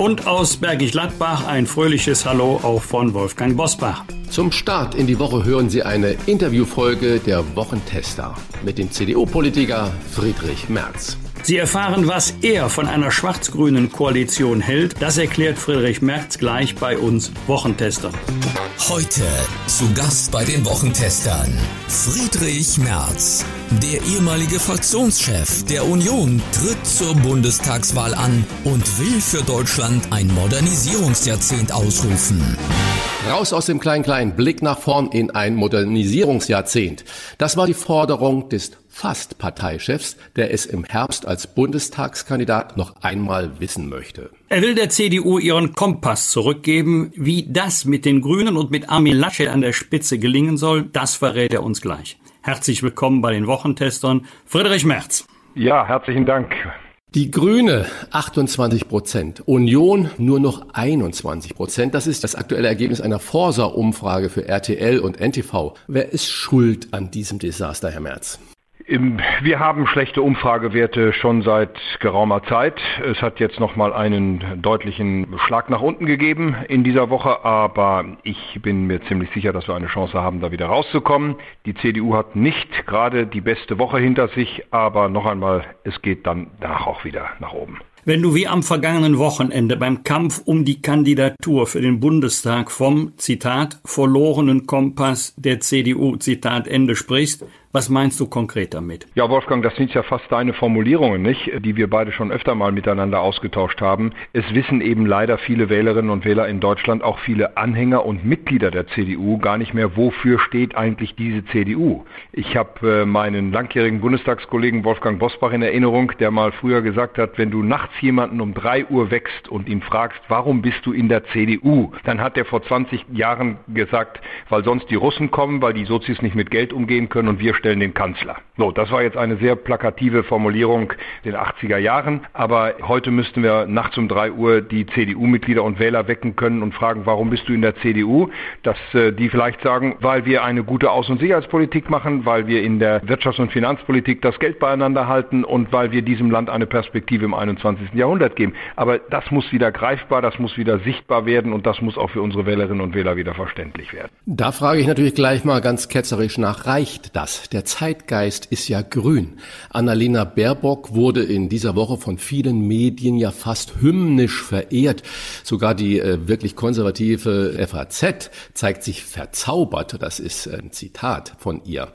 Und aus Bergisch Gladbach ein fröhliches Hallo auch von Wolfgang Bosbach. Zum Start in die Woche hören Sie eine Interviewfolge der Wochentester mit dem CDU-Politiker Friedrich Merz. Sie erfahren, was er von einer schwarz-grünen Koalition hält. Das erklärt Friedrich Merz gleich bei uns Wochentestern. Heute zu Gast bei den Wochentestern Friedrich Merz. Der ehemalige Fraktionschef der Union tritt zur Bundestagswahl an und will für Deutschland ein Modernisierungsjahrzehnt ausrufen. Raus aus dem Klein-Klein, Blick nach vorn in ein Modernisierungsjahrzehnt. Das war die Forderung des fast Parteichefs, der es im Herbst als Bundestagskandidat noch einmal wissen möchte. Er will der CDU ihren Kompass zurückgeben. Wie das mit den Grünen und mit Armin Laschet an der Spitze gelingen soll, das verrät er uns gleich. Herzlich willkommen bei den Wochentestern, Friedrich Merz. Ja, herzlichen Dank. Die Grüne 28 Prozent, Union nur noch 21 Prozent. Das ist das aktuelle Ergebnis einer Forsa-Umfrage für RTL und NTV. Wer ist schuld an diesem Desaster, Herr Merz? Wir haben schlechte Umfragewerte schon seit geraumer Zeit. Es hat jetzt noch mal einen deutlichen Schlag nach unten gegeben in dieser Woche, aber ich bin mir ziemlich sicher, dass wir eine Chance haben, da wieder rauszukommen. Die CDU hat nicht gerade die beste Woche hinter sich, aber noch einmal, es geht dann danach auch wieder nach oben. Wenn du wie am vergangenen Wochenende beim Kampf um die Kandidatur für den Bundestag vom Zitat verlorenen Kompass der CDU Zitat Ende sprichst, was meinst du konkret damit? Ja, Wolfgang, das sind ja fast deine Formulierungen, nicht? Die wir beide schon öfter mal miteinander ausgetauscht haben. Es wissen eben leider viele Wählerinnen und Wähler in Deutschland, auch viele Anhänger und Mitglieder der CDU gar nicht mehr, wofür steht eigentlich diese CDU. Ich habe äh, meinen langjährigen Bundestagskollegen Wolfgang Bosbach in Erinnerung, der mal früher gesagt hat, wenn du nachts jemanden um drei Uhr wächst und ihn fragst, warum bist du in der CDU, dann hat er vor 20 Jahren gesagt, weil sonst die Russen kommen, weil die Sozis nicht mit Geld umgehen können und wir stellen den Kanzler. So, das war jetzt eine sehr plakative Formulierung den 80er Jahren, aber heute müssten wir nachts um drei Uhr die CDU-Mitglieder und Wähler wecken können und fragen, warum bist du in der CDU? Dass äh, die vielleicht sagen, weil wir eine gute Außen- und Sicherheitspolitik machen, weil wir in der Wirtschafts- und Finanzpolitik das Geld beieinander halten und weil wir diesem Land eine Perspektive im 21. Jahrhundert geben. Aber das muss wieder greifbar, das muss wieder sichtbar werden und das muss auch für unsere Wählerinnen und Wähler wieder verständlich werden. Da frage ich natürlich gleich mal ganz ketzerisch nach, reicht das? Der Zeitgeist ist ja grün. Annalena Baerbock wurde in dieser Woche von vielen Medien ja fast hymnisch verehrt. Sogar die äh, wirklich konservative FAZ zeigt sich verzaubert. Das ist ein Zitat von ihr.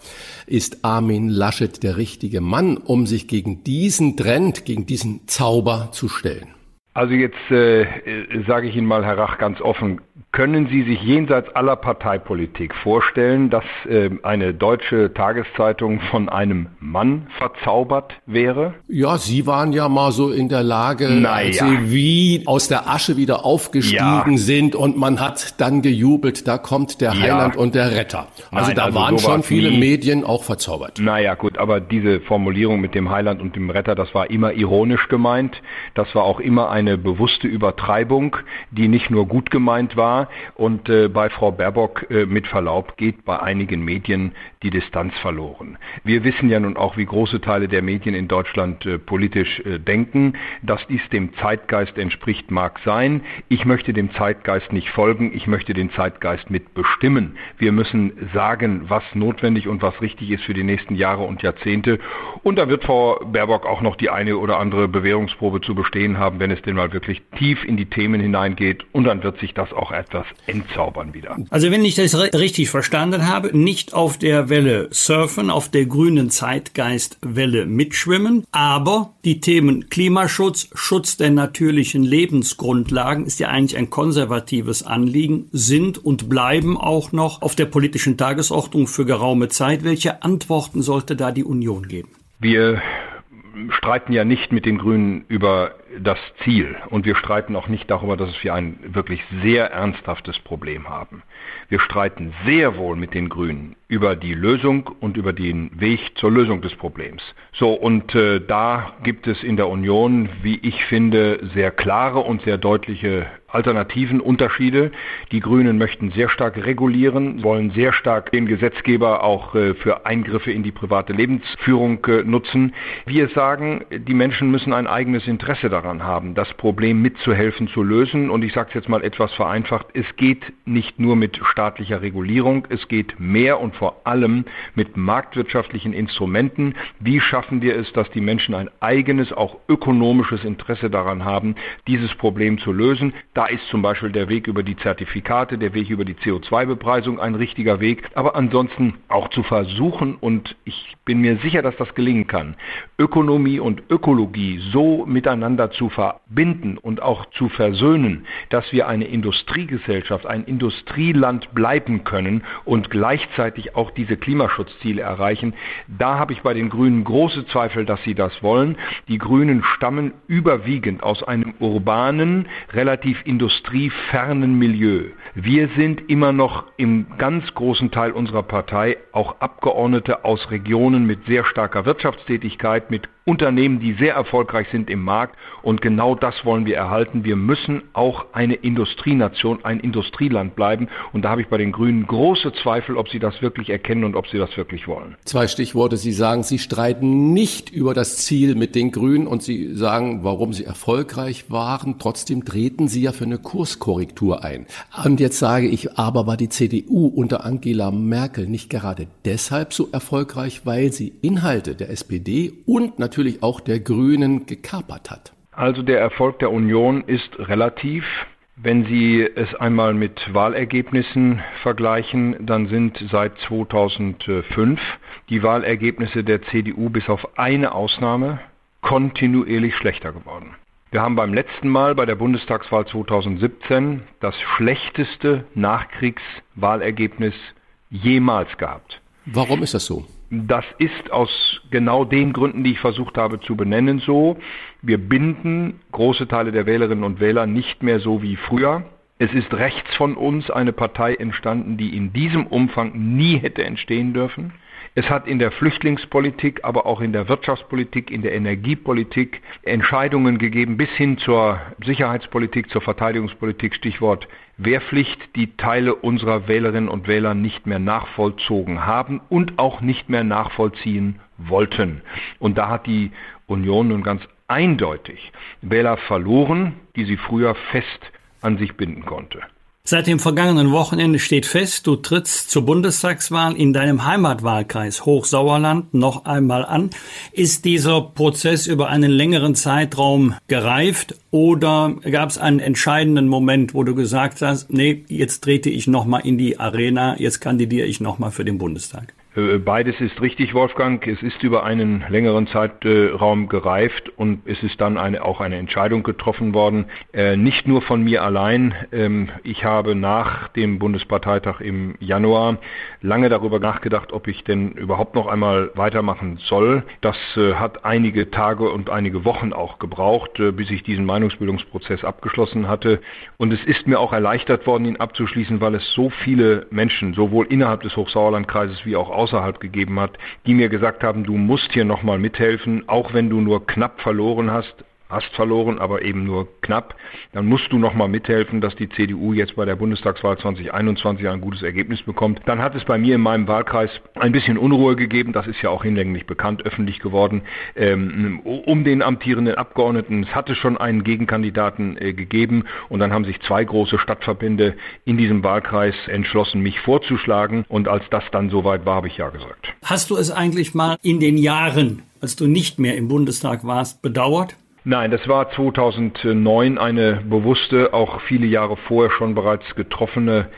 Ist Armin Laschet der richtige Mann, um sich gegen diesen Trend, gegen diesen Zauber zu stellen? Also jetzt äh, sage ich Ihnen mal, Herr Rach, ganz offen, können Sie sich jenseits aller Parteipolitik vorstellen, dass äh, eine deutsche Tageszeitung von einem Mann verzaubert wäre? Ja, Sie waren ja mal so in der Lage, naja. als Sie wie aus der Asche wieder aufgestiegen ja. sind und man hat dann gejubelt, da kommt der Heiland ja. und der Retter. Also Nein, da also waren schon viele nie. Medien auch verzaubert. Naja, gut, aber diese Formulierung mit dem Heiland und dem Retter, das war immer ironisch gemeint. Das war auch immer eine bewusste Übertreibung, die nicht nur gut gemeint war, und äh, bei Frau Baerbock äh, mit Verlaub geht bei einigen Medien die Distanz verloren. Wir wissen ja nun auch, wie große Teile der Medien in Deutschland äh, politisch äh, denken. Dass dies dem Zeitgeist entspricht, mag sein. Ich möchte dem Zeitgeist nicht folgen. Ich möchte den Zeitgeist mitbestimmen. Wir müssen sagen, was notwendig und was richtig ist für die nächsten Jahre und Jahrzehnte. Und da wird Frau Baerbock auch noch die eine oder andere Bewährungsprobe zu bestehen haben, wenn es denn mal wirklich tief in die Themen hineingeht. Und dann wird sich das auch etwas entzaubern wieder. Also wenn ich das richtig verstanden habe, nicht auf der Welle surfen, auf der grünen Zeitgeistwelle mitschwimmen, aber die Themen Klimaschutz, Schutz der natürlichen Lebensgrundlagen ist ja eigentlich ein konservatives Anliegen, sind und bleiben auch noch auf der politischen Tagesordnung für geraume Zeit. Welche Antworten sollte da die Union geben? Wir streiten ja nicht mit den Grünen über das Ziel und wir streiten auch nicht darüber, dass wir ein wirklich sehr ernsthaftes Problem haben. Wir streiten sehr wohl mit den Grünen über die Lösung und über den Weg zur Lösung des Problems. So, und äh, da gibt es in der Union, wie ich finde, sehr klare und sehr deutliche alternativen Unterschiede. Die Grünen möchten sehr stark regulieren, wollen sehr stark den Gesetzgeber auch äh, für Eingriffe in die private Lebensführung äh, nutzen. Wir sagen, die Menschen müssen ein eigenes Interesse daran haben, das Problem mitzuhelfen zu lösen. Und ich sage es jetzt mal etwas vereinfacht, es geht nicht nur mit staatlicher Regulierung, es geht mehr und vor allem mit marktwirtschaftlichen Instrumenten. Wie schaffen wir es, dass die Menschen ein eigenes, auch ökonomisches Interesse daran haben, dieses Problem zu lösen? Da ist zum Beispiel der Weg über die Zertifikate, der Weg über die CO2-Bepreisung ein richtiger Weg. Aber ansonsten auch zu versuchen, und ich bin mir sicher, dass das gelingen kann, Ökonomie und Ökologie so miteinander zu verbinden und auch zu versöhnen, dass wir eine Industriegesellschaft, ein Industrieland bleiben können und gleichzeitig auch diese Klimaschutzziele erreichen. Da habe ich bei den Grünen große Zweifel, dass sie das wollen. Die Grünen stammen überwiegend aus einem urbanen, relativ industriefernen Milieu. Wir sind immer noch im ganz großen Teil unserer Partei auch Abgeordnete aus Regionen mit sehr starker Wirtschaftstätigkeit, mit Unternehmen, die sehr erfolgreich sind im Markt. Und genau das wollen wir erhalten. Wir müssen auch eine Industrienation, ein Industrieland bleiben. Und da habe ich bei den Grünen große Zweifel, ob sie das wirklich erkennen und ob sie das wirklich wollen. Zwei Stichworte. Sie sagen, Sie streiten nicht über das Ziel mit den Grünen und Sie sagen, warum Sie erfolgreich waren. Trotzdem treten Sie ja für eine Kurskorrektur ein. Und jetzt sage ich, aber war die CDU unter Angela Merkel nicht gerade deshalb so erfolgreich, weil sie Inhalte der SPD und natürlich natürlich auch der Grünen gekapert hat. Also der Erfolg der Union ist relativ. Wenn Sie es einmal mit Wahlergebnissen vergleichen, dann sind seit 2005 die Wahlergebnisse der CDU bis auf eine Ausnahme kontinuierlich schlechter geworden. Wir haben beim letzten Mal bei der Bundestagswahl 2017 das schlechteste Nachkriegswahlergebnis jemals gehabt. Warum ist das so? Das ist aus genau den Gründen, die ich versucht habe zu benennen, so. Wir binden große Teile der Wählerinnen und Wähler nicht mehr so wie früher. Es ist rechts von uns eine Partei entstanden, die in diesem Umfang nie hätte entstehen dürfen. Es hat in der Flüchtlingspolitik, aber auch in der Wirtschaftspolitik, in der Energiepolitik Entscheidungen gegeben bis hin zur Sicherheitspolitik, zur Verteidigungspolitik, Stichwort Wehrpflicht, die Teile unserer Wählerinnen und Wähler nicht mehr nachvollzogen haben und auch nicht mehr nachvollziehen wollten. Und da hat die Union nun ganz eindeutig Wähler verloren, die sie früher fest an sich binden konnte. Seit dem vergangenen Wochenende steht fest, du trittst zur Bundestagswahl in deinem Heimatwahlkreis Hochsauerland noch einmal an. Ist dieser Prozess über einen längeren Zeitraum gereift oder gab es einen entscheidenden Moment, wo du gesagt hast, nee, jetzt trete ich nochmal in die Arena, jetzt kandidiere ich nochmal für den Bundestag? Äh, beides ist richtig, Wolfgang. Es ist über einen längeren Zeitraum gereift und es ist dann eine, auch eine Entscheidung getroffen worden. Äh, nicht nur von mir allein. Ähm, ich habe nach dem Bundesparteitag im Januar lange darüber nachgedacht, ob ich denn überhaupt noch einmal weitermachen soll. Das äh, hat einige Tage und einige Wochen auch gebraucht, bis ich diesen Meinungsbildungsprozess abgeschlossen hatte. Und es ist mir auch erleichtert worden, ihn abzuschließen, weil es so viele Menschen, sowohl innerhalb des Hochsauerlandkreises wie auch außerhalb gegeben hat, die mir gesagt haben, du musst hier nochmal mithelfen, auch wenn du nur knapp verloren hast, hast verloren, aber eben nur knapp, dann musst du nochmal mithelfen, dass die CDU jetzt bei der Bundestagswahl 2021 ein gutes Ergebnis bekommt. Dann hat es bei mir in meinem Wahlkreis ein bisschen Unruhe gegeben, das ist ja auch hinlänglich bekannt, öffentlich geworden, ähm, um den amtierenden Abgeordneten. Es hatte schon einen Gegenkandidaten äh, gegeben und dann haben sich zwei große Stadtverbände in diesem Wahlkreis entschlossen, mich vorzuschlagen und als das dann soweit war, habe ich ja gesagt. Hast du es eigentlich mal in den Jahren, als du nicht mehr im Bundestag warst, bedauert? Nein, das war 2009 eine bewusste, auch viele Jahre vorher schon bereits getroffene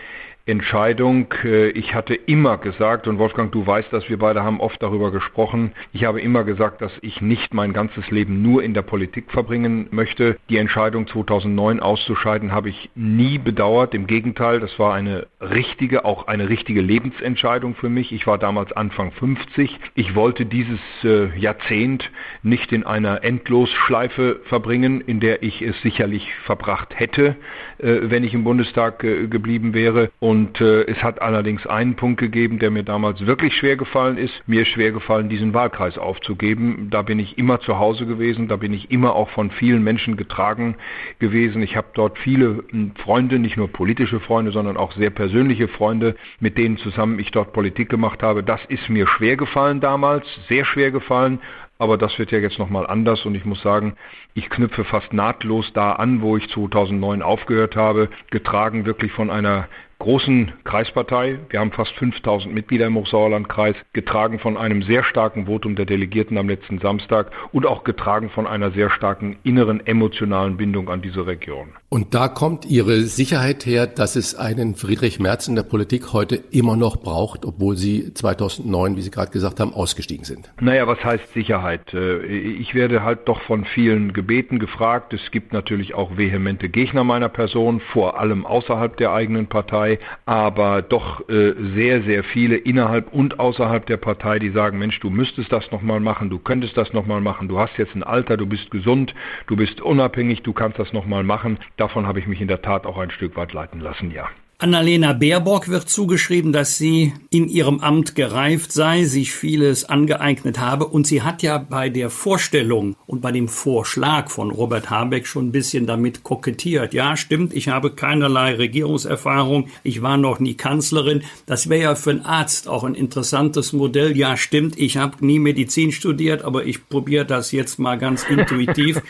Entscheidung. Äh, ich hatte immer gesagt, und Wolfgang, du weißt dass wir beide haben oft darüber gesprochen, ich habe immer gesagt, dass ich nicht mein ganzes Leben nur in der Politik verbringen möchte. Die Entscheidung 2009 auszuscheiden habe ich nie bedauert. Im Gegenteil, das war eine richtige, auch eine richtige Lebensentscheidung für mich. Ich war damals Anfang 50. Ich wollte dieses äh, Jahrzehnt nicht in einer Endlosschleife verbringen, in der ich es sicherlich verbracht hätte, äh, wenn ich im Bundestag geblieben wäre. Und äh, es hat allerdings einen Punkt gegeben, der mir damals wirklich schwer gefallen ist. Mir schwer gefallen, diesen Wahlkreis aufzugeben. Da bin ich immer zu Hause gewesen, da bin ich immer auch von vielen Menschen getragen gewesen. Ich habe dort viele hm, Freunde, nicht nur politische Freunde, sondern auch sehr persönliche Freunde, mit denen zusammen ich dort Politik gemacht habe. Das ist mir schwer gefallen damals, sehr schwer gefallen. Aber das wird ja jetzt nochmal anders und ich muss sagen, ich knüpfe fast nahtlos da an, wo ich 2009 aufgehört habe, getragen wirklich von einer großen Kreispartei. Wir haben fast 5000 Mitglieder im Hochsauerlandkreis, getragen von einem sehr starken Votum der Delegierten am letzten Samstag und auch getragen von einer sehr starken inneren emotionalen Bindung an diese Region. Und da kommt Ihre Sicherheit her, dass es einen Friedrich Merz in der Politik heute immer noch braucht, obwohl Sie 2009, wie Sie gerade gesagt haben, ausgestiegen sind. Naja, was heißt Sicherheit? Äh, ich werde halt doch von vielen gebeten, gefragt. Es gibt natürlich auch vehemente Gegner meiner Person, vor allem außerhalb der eigenen Partei Partei, aber doch äh, sehr, sehr viele innerhalb und außerhalb der Partei, die sagen, Mensch, du müsstest das nochmal machen, du könntest das nochmal machen, du hast jetzt ein Alter, du bist gesund, du bist unabhängig, du kannst das nochmal machen. Davon habe ich mich in der Tat auch ein Stück weit leiten lassen, ja. Annalena Baerbock wird zugeschrieben, dass sie in ihrem Amt gereift sei, sich vieles angeeignet habe und sie hat ja bei der Vorstellung und bei dem Vorschlag von Robert Habeck schon ein bisschen damit kokettiert. Ja, stimmt, ich habe keinerlei Regierungserfahrung, ich war noch nie Kanzlerin. Das wäre ja für einen Arzt auch ein interessantes Modell. Ja, stimmt, ich habe nie Medizin studiert, aber ich probiere das jetzt mal ganz intuitiv.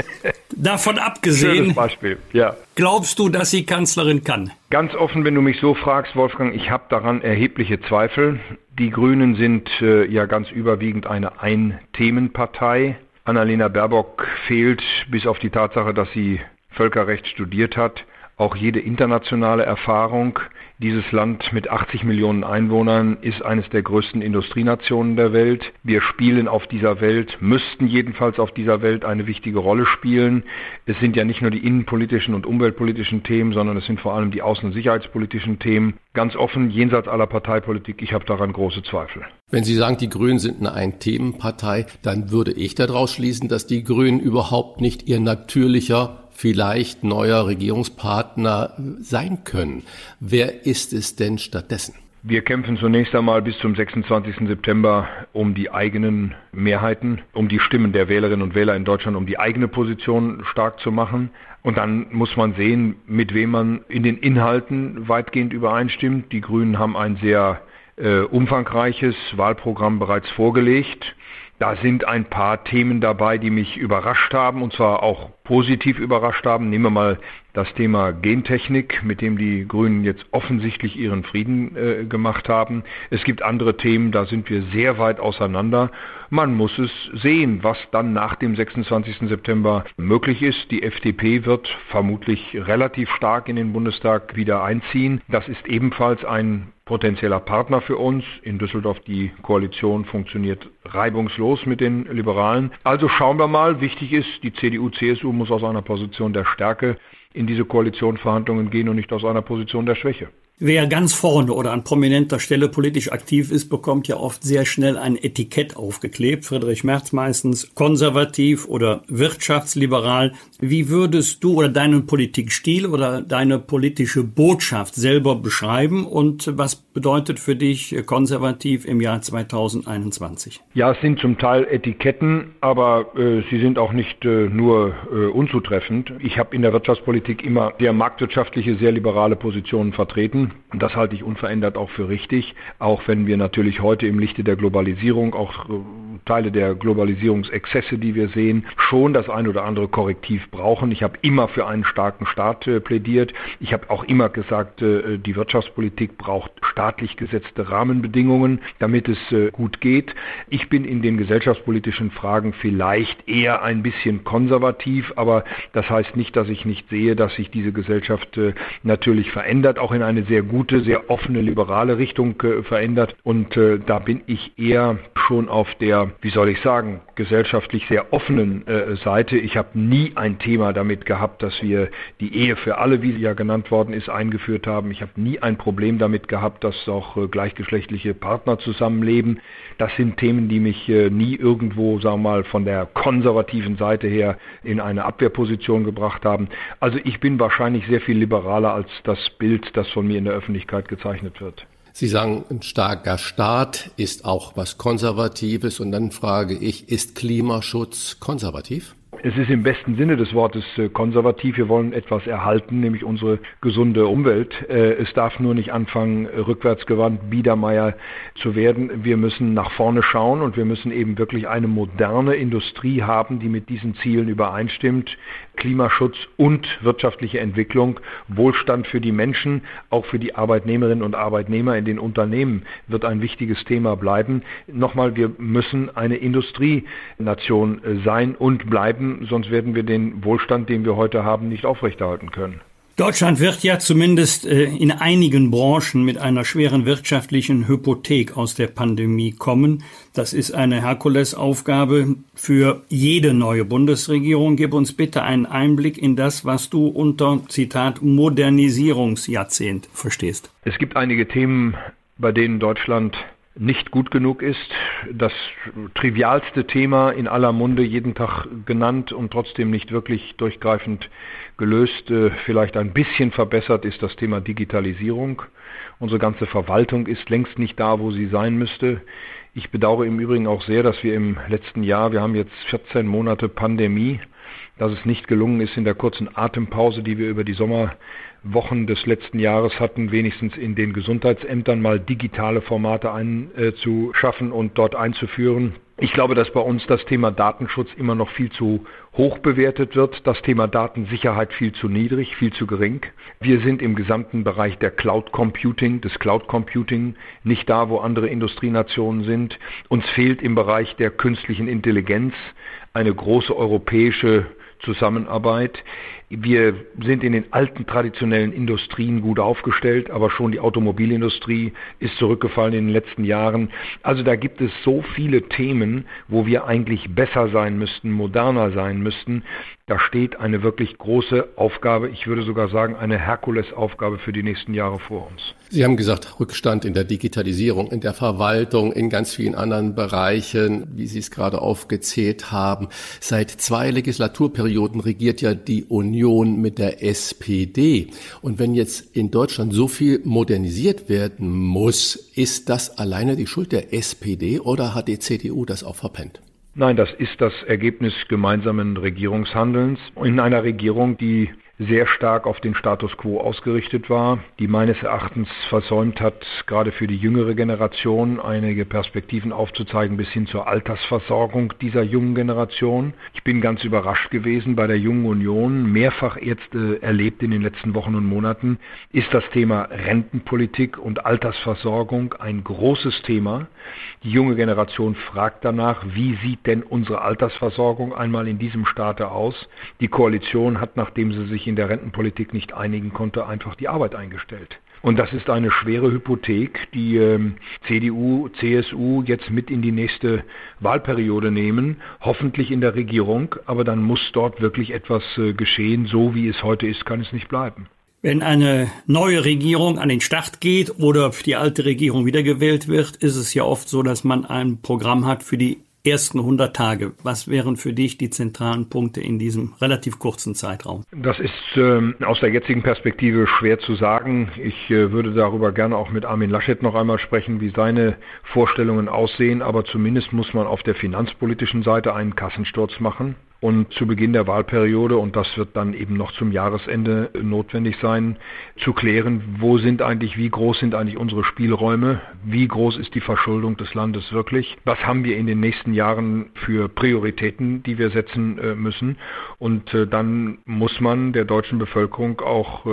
Davon abgesehen, Schönes Beispiel. Ja. Glaubst du, dass sie Kanzlerin kann? Ganz offen, wenn du mich so fragst, Wolfgang, ich habe daran erhebliche Zweifel. Die Grünen sind äh, ja ganz überwiegend eine Ein-Themen-Partei. Annalena Baerbock fehlt bis auf die Tatsache, dass sie Völkerrecht studiert hat, auch jede internationale Erfahrung. Dieses Land mit 80 Millionen Einwohnern ist eines der größten Industrienationen der Welt. Wir spielen auf dieser Welt, müssten jedenfalls auf dieser Welt eine wichtige Rolle spielen. Es sind ja nicht nur die innenpolitischen und umweltpolitischen Themen, sondern es sind vor allem die außen- und sicherheitspolitischen Themen. Ganz offen, jenseits aller Parteipolitik, ich habe daran große Zweifel. Wenn Sie sagen, die Grünen sind eine Ein-Themen-Partei, dann würde ich daraus schließen, dass die Grünen überhaupt nicht ihr natürlicher vielleicht neuer Regierungspartner sein können. Wer ist es denn stattdessen? Wir kämpfen zunächst einmal bis zum 26. September um die eigenen Mehrheiten, um die Stimmen der Wählerinnen und Wähler in Deutschland, um die eigene Position stark zu machen. Und dann muss man sehen, mit wem man in den Inhalten weitgehend übereinstimmt. Die Grünen haben ein sehr äh, umfangreiches Wahlprogramm bereits vorgelegt. Da sind ein paar Themen dabei, die mich überrascht haben, und zwar auch positiv überrascht haben. Nehmen wir mal das Thema Gentechnik, mit dem die Grünen jetzt offensichtlich ihren Frieden äh, gemacht haben. Es gibt andere Themen, da sind wir sehr weit auseinander. Man muss es sehen, was dann nach dem 26. September möglich ist. Die FDP wird vermutlich relativ stark in den Bundestag wieder einziehen. Das ist ebenfalls ein potenzieller Partner für uns. In Düsseldorf die Koalition funktioniert reibungslos mit den Liberalen. Also schauen wir mal. Wichtig ist, die CDU, CSU muss aus einer Position der Stärke in diese Koalitionsverhandlungen gehen und nicht aus einer Position der Schwäche. Wer ganz vorne oder an prominenter Stelle politisch aktiv ist, bekommt ja oft sehr schnell ein Etikett aufgeklebt. Friedrich Merz meistens konservativ oder wirtschaftsliberal. Wie würdest du oder deinen Politikstil oder deine politische Botschaft selber beschreiben und was bedeutet für dich konservativ im Jahr 2021? Ja, es sind zum Teil Etiketten, aber äh, sie sind auch nicht äh, nur äh, unzutreffend. Ich habe in der Wirtschaftspolitik immer sehr marktwirtschaftliche, sehr liberale Positionen vertreten. Und das halte ich unverändert auch für richtig, auch wenn wir natürlich heute im Lichte der Globalisierung, auch äh, Teile der Globalisierungsexzesse, die wir sehen, schon das ein oder andere Korrektiv brauchen. Ich habe immer für einen starken Staat äh, plädiert. Ich habe auch immer gesagt, äh, die Wirtschaftspolitik braucht staatlich gesetzte Rahmenbedingungen, damit es gut geht. Ich bin in den gesellschaftspolitischen Fragen vielleicht eher ein bisschen konservativ, aber das heißt nicht, dass ich nicht sehe, dass sich diese Gesellschaft natürlich verändert, auch in eine sehr sehr gute, sehr offene, liberale Richtung äh, verändert. Und äh, da bin ich eher schon auf der, wie soll ich sagen, gesellschaftlich sehr offenen äh, Seite. Ich habe nie ein Thema damit gehabt, dass wir die Ehe für alle, wie sie ja genannt worden ist, eingeführt haben. Ich habe nie ein Problem damit gehabt, dass auch gleichgeschlechtliche Partner zusammenleben. Das sind Themen, die mich nie irgendwo, sagen wir mal, von der konservativen Seite her in eine Abwehrposition gebracht haben. Also ich bin wahrscheinlich sehr viel liberaler als das Bild, das von mir in der Öffentlichkeit gezeichnet wird. Sie sagen, ein starker Staat ist auch was Konservatives. Und dann frage ich, ist Klimaschutz konservativ? Es ist im besten Sinne des Wortes äh, konservativ. Wir wollen etwas erhalten, nämlich unsere gesunde Umwelt. Äh, es darf nur nicht anfangen, rückwärtsgewandt Biedermeier zu werden. Wir müssen nach vorne schauen und wir müssen eben wirklich eine moderne Industrie haben, die mit diesen Zielen übereinstimmt. Klimaschutz und wirtschaftliche Entwicklung, Wohlstand für die Menschen, auch für die Arbeitnehmerinnen und Arbeitnehmer in den Unternehmen wird ein wichtiges Thema bleiben. Nochmal, wir müssen eine Industrienation sein und bleiben sonst werden wir den Wohlstand, den wir heute haben, nicht aufrechterhalten können. Deutschland wird ja zumindest äh, in einigen Branchen mit einer schweren wirtschaftlichen Hypothek aus der Pandemie kommen. Das ist eine Herkulesaufgabe für jede neue Bundesregierung. Gib uns bitte einen Einblick in das, was du unter Zitat Modernisierungsjahrzehnt verstehst. Es gibt einige Themen, bei denen Deutschland nicht gut genug ist. Das trivialste Thema in aller Munde jeden Tag genannt und trotzdem nicht wirklich durchgreifend gelöst, äh, vielleicht ein bisschen verbessert ist das Thema Digitalisierung. Unsere ganze Verwaltung ist längst nicht da, wo sie sein müsste. Ich bedauere im Übrigen auch sehr, dass wir im letzten Jahr, wir haben jetzt 14 Monate Pandemie, dass es nicht gelungen ist, in der kurzen Atempause, die wir über die Sommer Wochen des letzten Jahres hatten, wenigstens in den Gesundheitsämtern mal digitale Formate einzuschaffen und dort einzuführen. Ich glaube, dass bei uns das Thema Datenschutz immer noch viel zu hoch bewertet wird, das Thema Datensicherheit viel zu niedrig, viel zu gering. Wir sind im gesamten Bereich der Cloud Computing, des Cloud Computing nicht da, wo andere Industrienationen sind. Uns fehlt im Bereich der künstlichen Intelligenz eine große europäische Zusammenarbeit. Wir sind in den alten traditionellen Industrien gut aufgestellt, aber schon die Automobilindustrie ist zurückgefallen in den letzten Jahren. Also da gibt es so viele Themen, wo wir eigentlich besser sein müssten, moderner sein müssten. Da steht eine wirklich große Aufgabe, ich würde sogar sagen eine Herkulesaufgabe für die nächsten Jahre vor uns. Sie haben gesagt, Rückstand in der Digitalisierung, in der Verwaltung, in ganz vielen anderen Bereichen, wie Sie es gerade aufgezählt haben. Seit zwei Legislaturperioden regiert ja die Union mit der SPD. Und wenn jetzt in Deutschland so viel modernisiert werden muss, ist das alleine die Schuld der SPD oder hat die CDU das auch verpennt? Nein, das ist das Ergebnis gemeinsamen Regierungshandelns in einer Regierung, die sehr stark auf den Status quo ausgerichtet war, die meines Erachtens versäumt hat, gerade für die jüngere Generation einige Perspektiven aufzuzeigen bis hin zur Altersversorgung dieser jungen Generation. Ich bin ganz überrascht gewesen bei der Jungen Union, mehrfach jetzt äh, erlebt in den letzten Wochen und Monaten, ist das Thema Rentenpolitik und Altersversorgung ein großes Thema. Die junge Generation fragt danach, wie sieht denn unsere Altersversorgung einmal in diesem Staate aus? Die Koalition hat, nachdem sie sich sich in der Rentenpolitik nicht einigen konnte, einfach die Arbeit eingestellt. Und das ist eine schwere Hypothek, die ähm, CDU, CSU jetzt mit in die nächste Wahlperiode nehmen, hoffentlich in der Regierung, aber dann muss dort wirklich etwas äh, geschehen. So wie es heute ist, kann es nicht bleiben. Wenn eine neue Regierung an den Start geht oder die alte Regierung wiedergewählt wird, ist es ja oft so, dass man ein Programm hat für die ersten 100 Tage. Was wären für dich die zentralen Punkte in diesem relativ kurzen Zeitraum? Das ist ähm, aus der jetzigen Perspektive schwer zu sagen. Ich äh, würde darüber gerne auch mit Armin Laschet noch einmal sprechen, wie seine Vorstellungen aussehen. Aber zumindest muss man auf der finanzpolitischen Seite einen Kassensturz machen und zu Beginn der Wahlperiode, und das wird dann eben noch zum Jahresende notwendig sein, zu klären, wo sind eigentlich, wie groß sind eigentlich unsere Spielräume, wie groß ist die Verschuldung des Landes wirklich, was haben wir in den nächsten Jahren für Prioritäten, die wir setzen äh, müssen. Und äh, dann muss man der deutschen Bevölkerung auch äh,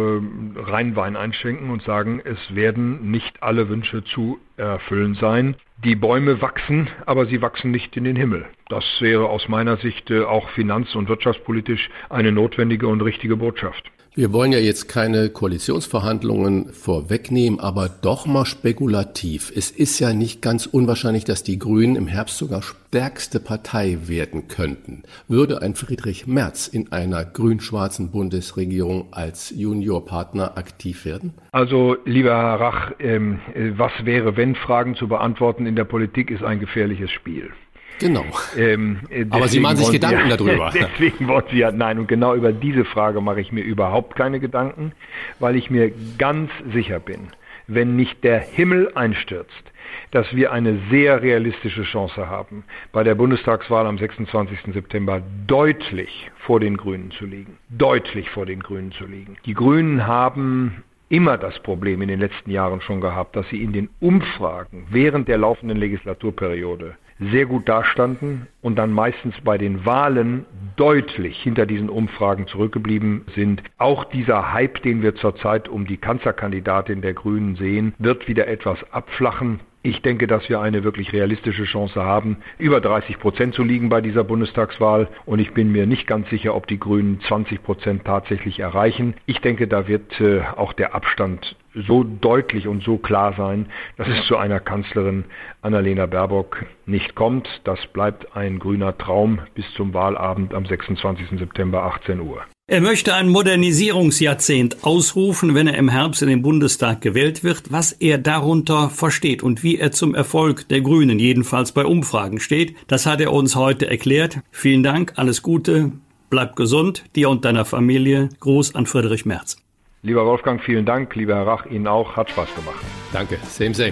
Rheinwein einschenken und sagen, es werden nicht alle Wünsche zu erfüllen sein. Die Bäume wachsen, aber sie wachsen nicht in den Himmel. Das wäre aus meiner Sicht äh, auch finanz- und wirtschaftspolitisch eine notwendige und richtige Botschaft. Wir wollen ja jetzt keine Koalitionsverhandlungen vorwegnehmen, aber doch mal spekulativ. Es ist ja nicht ganz unwahrscheinlich, dass die Grünen im Herbst sogar stärkste Partei werden könnten. Würde ein Friedrich Merz in einer grün-schwarzen Bundesregierung als Juniorpartner aktiv werden? Also, lieber Herr Rach, ähm, was wäre, wenn Fragen zu beantworten in der Politik ist ein gefährliches Spiel. Genau. Ähm, Aber Sie machen sich Gedanken ja, darüber. Deswegen wollen Sie ja, nein, und genau über diese Frage mache ich mir überhaupt keine Gedanken, weil ich mir ganz sicher bin, wenn nicht der Himmel einstürzt, dass wir eine sehr realistische Chance haben, bei der Bundestagswahl am 26. September deutlich vor den Grünen zu liegen. Deutlich vor den Grünen zu liegen. Die Grünen haben immer das Problem in den letzten Jahren schon gehabt, dass sie in den Umfragen während der laufenden Legislaturperiode sehr gut dastanden und dann meistens bei den Wahlen deutlich hinter diesen Umfragen zurückgeblieben sind. Auch dieser Hype, den wir zurzeit um die Kanzlerkandidatin der Grünen sehen, wird wieder etwas abflachen. Ich denke, dass wir eine wirklich realistische Chance haben, über 30 Prozent zu liegen bei dieser Bundestagswahl. Und ich bin mir nicht ganz sicher, ob die Grünen 20 Prozent tatsächlich erreichen. Ich denke, da wird äh, auch der Abstand so deutlich und so klar sein, dass es zu einer Kanzlerin Annalena Baerbock nicht kommt. Das bleibt ein grüner Traum bis zum Wahlabend am 26. September 18 Uhr. Er möchte ein Modernisierungsjahrzehnt ausrufen, wenn er im Herbst in den Bundestag gewählt wird, was er darunter versteht und wie er zum Erfolg der Grünen jedenfalls bei Umfragen steht. Das hat er uns heute erklärt. Vielen Dank, alles Gute, bleib gesund, dir und deiner Familie. Gruß an Friedrich Merz. Lieber Wolfgang, vielen Dank. Lieber Herr Rach, Ihnen auch. Hat Spaß gemacht. Danke. Same, same.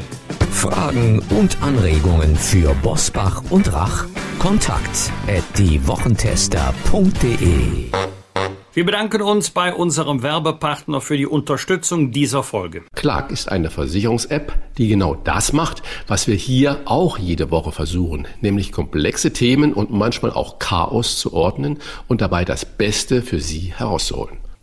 Fragen und Anregungen für Bosbach und Rach? Kontakt at diewochentester.de wir bedanken uns bei unserem Werbepartner für die Unterstützung dieser Folge. Clark ist eine Versicherungs-App, die genau das macht, was wir hier auch jede Woche versuchen, nämlich komplexe Themen und manchmal auch Chaos zu ordnen und dabei das Beste für Sie herauszuholen.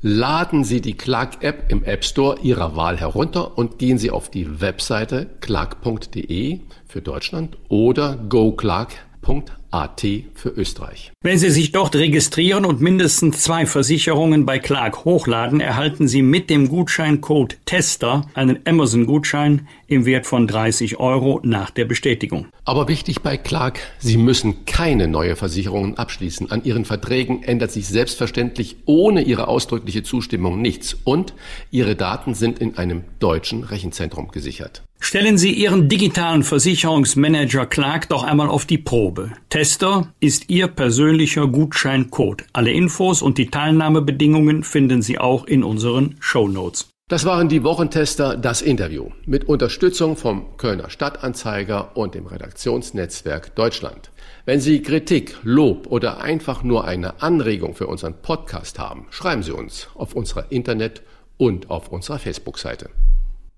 Laden Sie die Clark-App im App Store Ihrer Wahl herunter und gehen Sie auf die Webseite clark.de für Deutschland oder goclark.de AT für Österreich. Wenn Sie sich dort registrieren und mindestens zwei Versicherungen bei Clark hochladen, erhalten Sie mit dem Gutscheincode TESTER einen Amazon-Gutschein im Wert von 30 Euro nach der Bestätigung. Aber wichtig bei Clark, Sie müssen keine neue Versicherungen abschließen. An Ihren Verträgen ändert sich selbstverständlich ohne Ihre ausdrückliche Zustimmung nichts und Ihre Daten sind in einem deutschen Rechenzentrum gesichert. Stellen Sie Ihren digitalen Versicherungsmanager Clark doch einmal auf die Probe. Tester ist Ihr persönlicher Gutscheincode. Alle Infos und die Teilnahmebedingungen finden Sie auch in unseren Show Notes. Das waren die Wochentester, das Interview mit Unterstützung vom Kölner Stadtanzeiger und dem Redaktionsnetzwerk Deutschland. Wenn Sie Kritik, Lob oder einfach nur eine Anregung für unseren Podcast haben, schreiben Sie uns auf unserer Internet- und auf unserer Facebook-Seite.